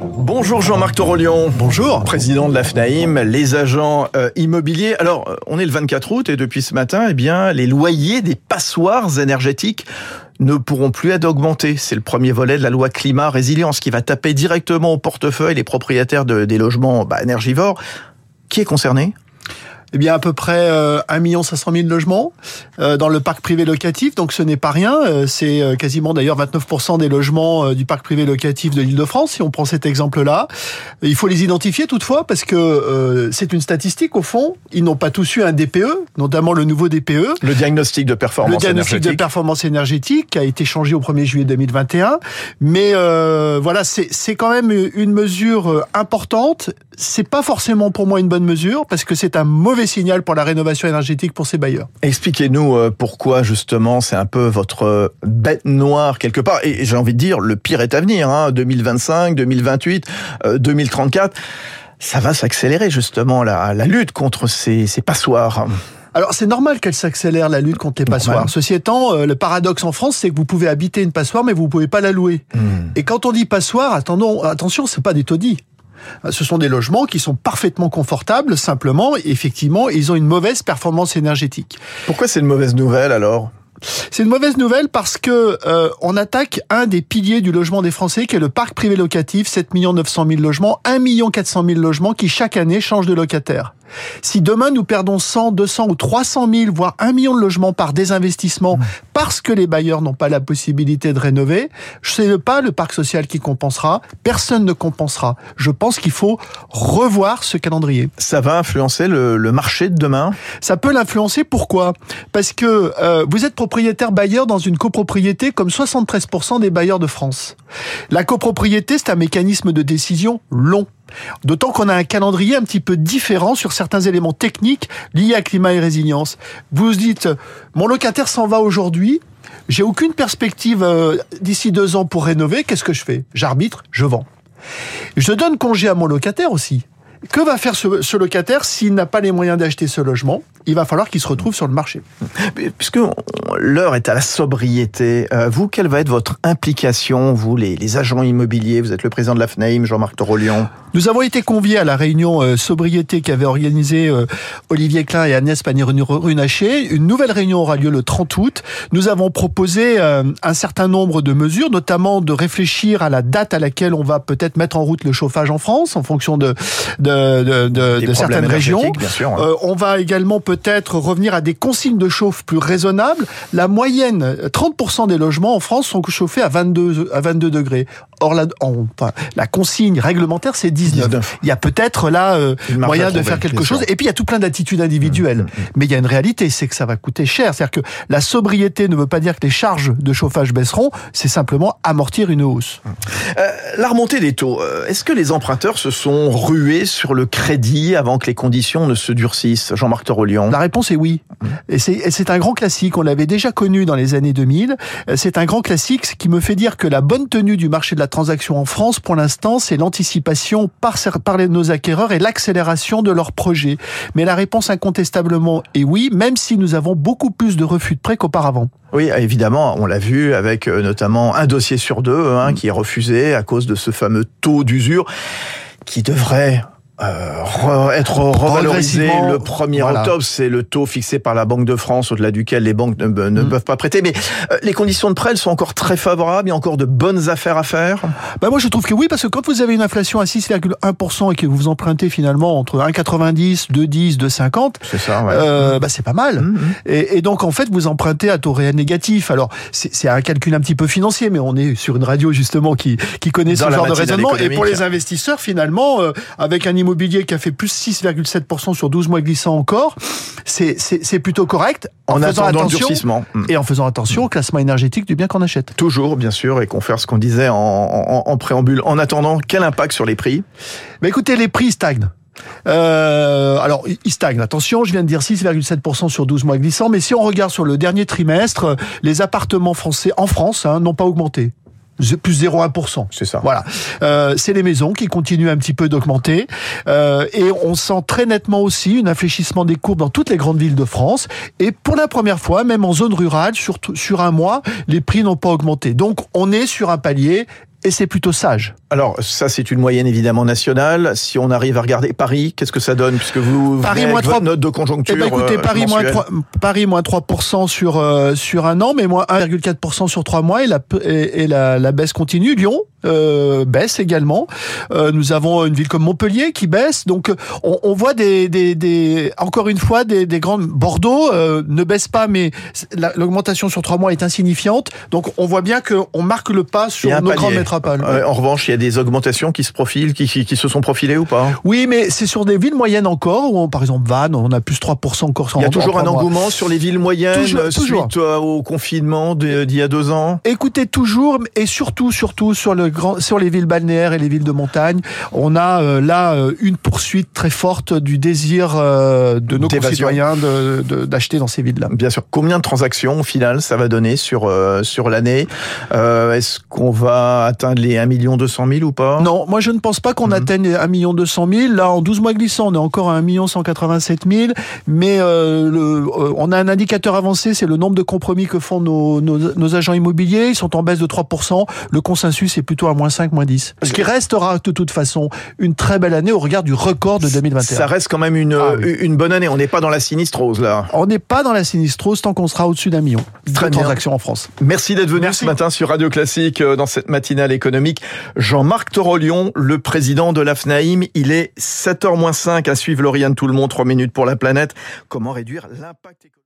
Bonjour Jean-Marc Torolion. Bonjour. Président de la FNAIM, les agents euh, immobiliers. Alors, euh, on est le 24 août et depuis ce matin, eh bien, les loyers des passoires énergétiques ne pourront plus être augmentés. C'est le premier volet de la loi climat résilience qui va taper directement au portefeuille les propriétaires de, des logements bah, énergivores. Qui est concerné? Eh bien, à peu près euh, 1 500 000 logements euh, dans le parc privé locatif. Donc, ce n'est pas rien. Euh, c'est euh, quasiment d'ailleurs 29 des logements euh, du parc privé locatif de l'Île-de-France, si on prend cet exemple-là. Il faut les identifier toutefois parce que c'est une statistique au fond. Ils n'ont pas tous eu un DPE, notamment le nouveau DPE. Le diagnostic de performance énergétique. Le diagnostic énergétique. de performance énergétique qui a été changé au 1er juillet 2021. Mais voilà, c'est quand même une mesure importante. C'est pas forcément pour moi une bonne mesure parce que c'est un mauvais signal pour la rénovation énergétique pour ces bailleurs. Expliquez-nous euh, pourquoi justement c'est un peu votre euh, bête noire quelque part. Et j'ai envie de dire, le pire est à venir. Hein, 2025, 2028, euh, 2034. Ça va s'accélérer justement la, la lutte contre ces, ces passoires. Alors c'est normal qu'elle s'accélère la lutte contre les passoires. Normal. Ceci étant, euh, le paradoxe en France, c'est que vous pouvez habiter une passoire, mais vous pouvez pas la louer. Mmh. Et quand on dit passoire, attendons, attention, c'est pas des taudis. Ce sont des logements qui sont parfaitement confortables, simplement, effectivement, ils ont une mauvaise performance énergétique. Pourquoi c'est une mauvaise nouvelle alors? C'est une mauvaise nouvelle parce que euh, on attaque un des piliers du logement des Français, qui est le parc privé locatif, 7 900 000 logements, 1 400 000 logements qui chaque année changent de locataire. Si demain nous perdons 100, 200 ou 300 000, voire 1 million de logements par désinvestissement mmh. parce que les bailleurs n'ont pas la possibilité de rénover, c'est pas le parc social qui compensera, personne ne compensera. Je pense qu'il faut revoir ce calendrier. Ça va influencer le, le marché de demain? Ça peut l'influencer, pourquoi? Parce que euh, vous êtes propriétaire bailleur dans une copropriété comme 73% des bailleurs de France. La copropriété, c'est un mécanisme de décision long. D'autant qu'on a un calendrier un petit peu différent sur certains éléments techniques liés à climat et résilience. Vous dites, mon locataire s'en va aujourd'hui, j'ai aucune perspective euh, d'ici deux ans pour rénover, qu'est-ce que je fais? J'arbitre, je vends. Je donne congé à mon locataire aussi. Que va faire ce locataire s'il n'a pas les moyens d'acheter ce logement? Il va falloir qu'il se retrouve sur le marché. Puisque l'heure est à la sobriété, euh, vous, quelle va être votre implication, vous, les, les, agents immobiliers? Vous êtes le président de la FNAIM, Jean-Marc Torolion. Nous avons été conviés à la réunion euh, sobriété qu'avaient organisée euh, Olivier Klein et Agnès Pannier-Runacher. Une nouvelle réunion aura lieu le 30 août. Nous avons proposé euh, un certain nombre de mesures, notamment de réfléchir à la date à laquelle on va peut-être mettre en route le chauffage en France, en fonction de, de, de, de, de certaines régions. Sûr, hein. on va également peut-être revenir à des consignes de chauffe plus raisonnables. La moyenne, 30% des logements en France sont chauffés à 22, à 22 degrés. Or, la, en, enfin, la consigne réglementaire, c'est 19. 19. Il y a peut-être là euh, moyen de faire quelque chose. Et puis, il y a tout plein d'attitudes individuelles. Mmh, mmh. Mais il y a une réalité, c'est que ça va coûter cher. C'est-à-dire que la sobriété ne veut pas dire que les charges de chauffage baisseront, c'est simplement amortir une hausse. Euh, la remontée des taux, euh, est-ce que les emprunteurs se sont rués sur le crédit avant que les conditions ne se durcissent? Jean-Marc Torolion La réponse est oui. Et c'est un grand classique. On l'avait déjà connu dans les années 2000. C'est un grand classique qui me fait dire que la bonne tenue du marché de la transaction en France, pour l'instant, c'est l'anticipation par, nos acquéreurs et l'accélération de leurs projets. Mais la réponse incontestablement est oui, même si nous avons beaucoup plus de refus de prêts qu'auparavant. Oui, évidemment, on l'a vu avec euh, notamment un dossier sur deux hein, mmh. qui est refusé à cause de ce fameux taux d'usure qui devrait euh, re, être revalorisé le 1er voilà. octobre. C'est le taux fixé par la Banque de France, au-delà duquel les banques ne, ne mmh. peuvent pas prêter. Mais euh, les conditions de prêt, elles sont encore très favorables. Il y a encore de bonnes affaires à faire. Bah moi, je trouve que oui, parce que quand vous avez une inflation à 6,1% et que vous empruntez finalement entre 1,90, 2,10, 2,50, c'est ça. Ouais. Euh, bah c'est pas mal. Mmh. Et, et, donc en fait, vous empruntez à taux réel négatif. Alors c'est un calcul un petit peu financier, mais on est sur une radio justement qui qui connaît Dans ce genre de raisonnement. Et pour les investisseurs, finalement, euh, avec un immobilier immobilier qui a fait plus 6,7% sur 12 mois glissants encore, c'est plutôt correct. En, en faisant attention et en faisant attention au classement énergétique du bien qu'on achète. Toujours, bien sûr, et qu'on fait ce qu'on disait en, en, en, préambule. En attendant, quel impact sur les prix? Mais écoutez, les prix stagnent. Euh, alors, il stagne. Attention, je viens de dire 6,7% sur 12 mois glissants, mais si on regarde sur le dernier trimestre, les appartements français en France hein, n'ont pas augmenté plus 0,1%. C'est ça. Voilà. Euh, c'est les maisons qui continuent un petit peu d'augmenter. Euh, et on sent très nettement aussi un infléchissement des courbes dans toutes les grandes villes de France. Et pour la première fois, même en zone rurale, sur, sur un mois, les prix n'ont pas augmenté. Donc on est sur un palier et c'est plutôt sage. Alors ça c'est une moyenne évidemment nationale. Si on arrive à regarder Paris, qu'est-ce que ça donne puisque vous Paris moins 3 note de conjoncture. Eh ben, écoutez, euh, Paris moins mensuelle. 3 Paris moins 3% sur euh, sur un an, mais moins 1,4% sur trois mois et la et, et la, la baisse continue. Lyon euh, baisse également. Euh, nous avons une ville comme Montpellier qui baisse. Donc on, on voit des, des, des encore une fois des, des grandes Bordeaux euh, ne baisse pas, mais la- l'augmentation sur trois mois est insignifiante. Donc on voit bien qu'on marque le pas sur nos palier. Euh, en revanche, il y a des augmentations qui se profilent, qui, qui, qui se sont profilées ou pas? Oui, mais c'est sur des villes moyennes encore, où on- par exemple Vannes, on a plus 3% encore. Il y a toujours un mois. engouement sur les villes moyennes Toujours, toujours. suite euh, au confinement d'il y a deux ans? Écoutez toujours et surtout surtout sur le grand sur les villes balnéaires et les villes de montagne, on a euh, là une poursuite très forte du désir euh, de nos concitoyens d'acheter dans ces villes-là. Bien sûr. Combien de transactions au final ça va donner sur sur l'année? Est-ce qu'on va atteindre les 1 million 200 000 ou pas? Non, moi je ne pense pas qu'on Mhm. atteigne 1 million 200 000. Là, en 12 mois glissants, on est encore à 1 million 187 000. Mais euh, le, euh, on a un indicateur avancé, c'est le nombre de compromis que font nos, nos, nos agents immobiliers. Ils sont en baisse de 3%. Le consensus est plutôt à moins 5, moins 10. Ce qui restera de toute façon une très belle année au regard du record de 2021. Ça reste quand même une, Ah oui. une bonne année. On n'est pas dans la sinistrose là. On n'est pas dans la sinistrose tant qu'on sera au-dessus d'un million Très de transactions en France. Merci d'être venu Merci. ce matin sur Radio Classique euh, dans cette matinale économique. Jean-Marc Torolion, le président de l'AFNAIM. Il est 7h moins 5 à suivre Lauriane Tout le monde, 3 minutes pour la planète. Comment réduire l'impact économique